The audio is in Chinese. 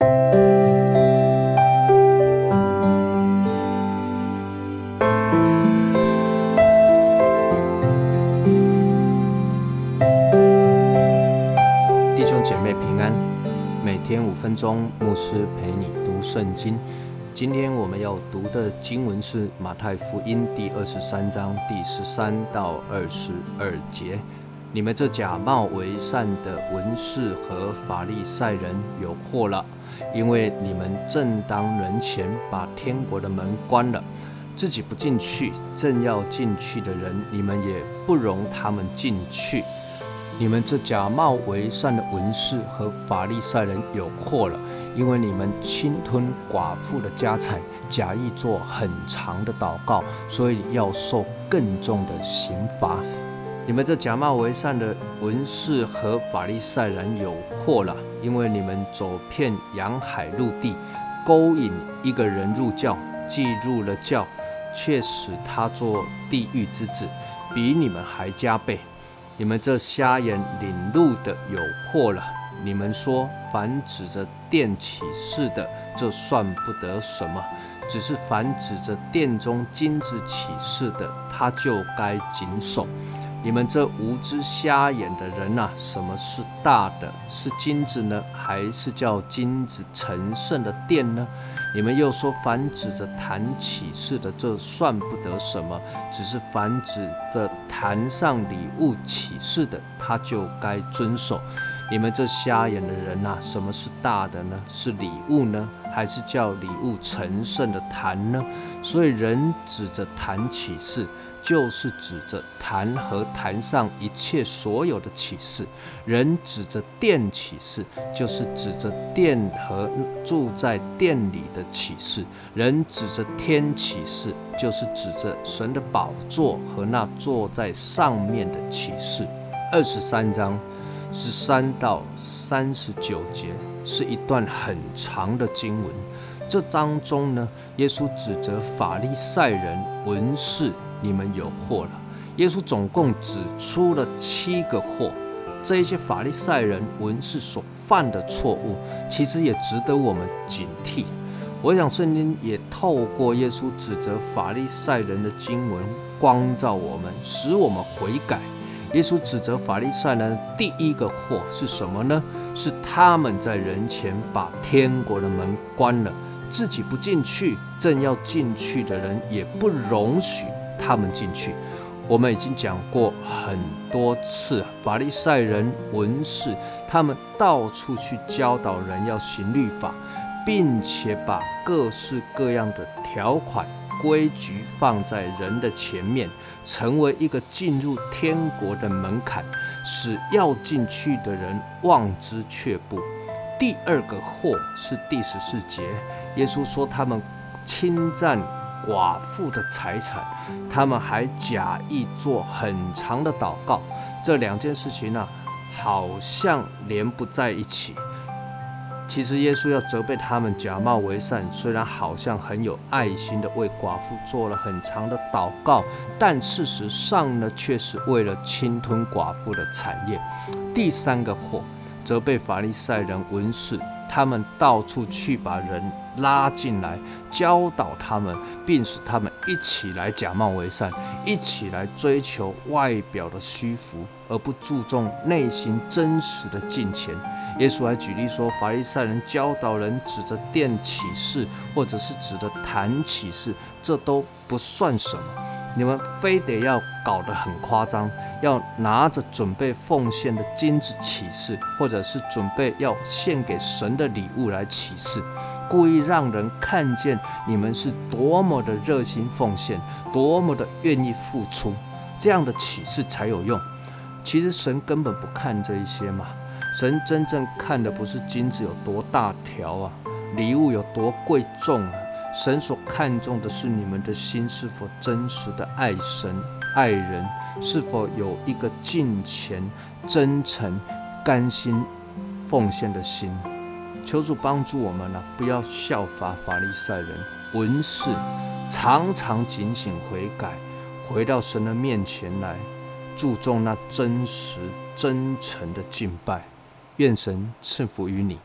弟兄姐妹平安，每天五分钟，牧师陪你读圣经。今天我们要读的经文是马太福音第二十三章第十三到二十二节。你们这假冒为善的文士和法利赛人有祸了，因为你们正当人前把天国的门关了，自己不进去，正要进去的人，你们也不容他们进去。你们这假冒为善的文士和法利赛人有祸了，因为你们侵吞寡妇的家产，假意做很长的祷告，所以要受更重的刑罚。你们这假冒为善的文士和法利赛人有祸了，因为你们走遍洋海陆地，勾引一个人入教，既入了教，却使他做地狱之子，比你们还加倍。你们这瞎眼领路的有祸了！你们说，凡指着殿起誓的，这算不得什么；只是凡指着殿中金子起誓的，他就该谨守。你们这无知瞎眼的人呐，什么是大的？是金子呢，还是叫金子成圣的殿呢？你们又说，凡指着坛起誓的，这算不得什么；只是凡指着坛上礼物起誓的，他就该遵守。你们这瞎眼的人呐，什么是大的呢？是礼物呢？还是叫礼物成圣的坛呢？所以人指着坛起誓，就是指着坛和坛上一切所有的启示；人指着殿起誓，就是指着殿和住在殿里的启示；人指着天起誓，就是指着神的宝座和那坐在上面的启示。二十三章十三到三十九节。是一段很长的经文，这当中呢，耶稣指责法利赛人文士，你们有祸了。耶稣总共指出了七个祸，这一些法利赛人文士所犯的错误，其实也值得我们警惕。我想圣经也透过耶稣指责法利赛人的经文，光照我们，使我们悔改。耶稣指责法利赛人第一个祸是什么呢？是他们在人前把天国的门关了，自己不进去，正要进去的人也不容许他们进去。我们已经讲过很多次，法利赛人文士他们到处去教导人要行律法，并且把各式各样的条款。规矩放在人的前面，成为一个进入天国的门槛，使要进去的人望之却步。第二个祸是第十四节，耶稣说他们侵占寡妇的财产，他们还假意做很长的祷告。这两件事情呢，好像连不在一起。其实耶稣要责备他们假冒为善，虽然好像很有爱心的为寡妇做了很长的祷告，但事实上呢，却是为了侵吞寡妇的产业。第三个火，责备法利赛人文士，他们到处去把人拉进来，教导他们，并使他们一起来假冒为善，一起来追求外表的虚浮，而不注重内心真实的敬虔。耶稣还举例说，法利赛人教导人指着电起誓，或者是指着弹起誓，这都不算什么。你们非得要搞得很夸张，要拿着准备奉献的金子起誓，或者是准备要献给神的礼物来起誓，故意让人看见你们是多么的热心奉献，多么的愿意付出，这样的启示才有用。其实神根本不看这一些嘛。神真正看的不是金子有多大条啊，礼物有多贵重啊，神所看重的是你们的心是否真实的爱神、爱人，是否有一个敬虔、真诚、甘心奉献的心。求主帮助我们呢，不要效法法利赛人、文士，常常警醒悔改，回到神的面前来，注重那真实、真诚的敬拜。愿神赐福于你。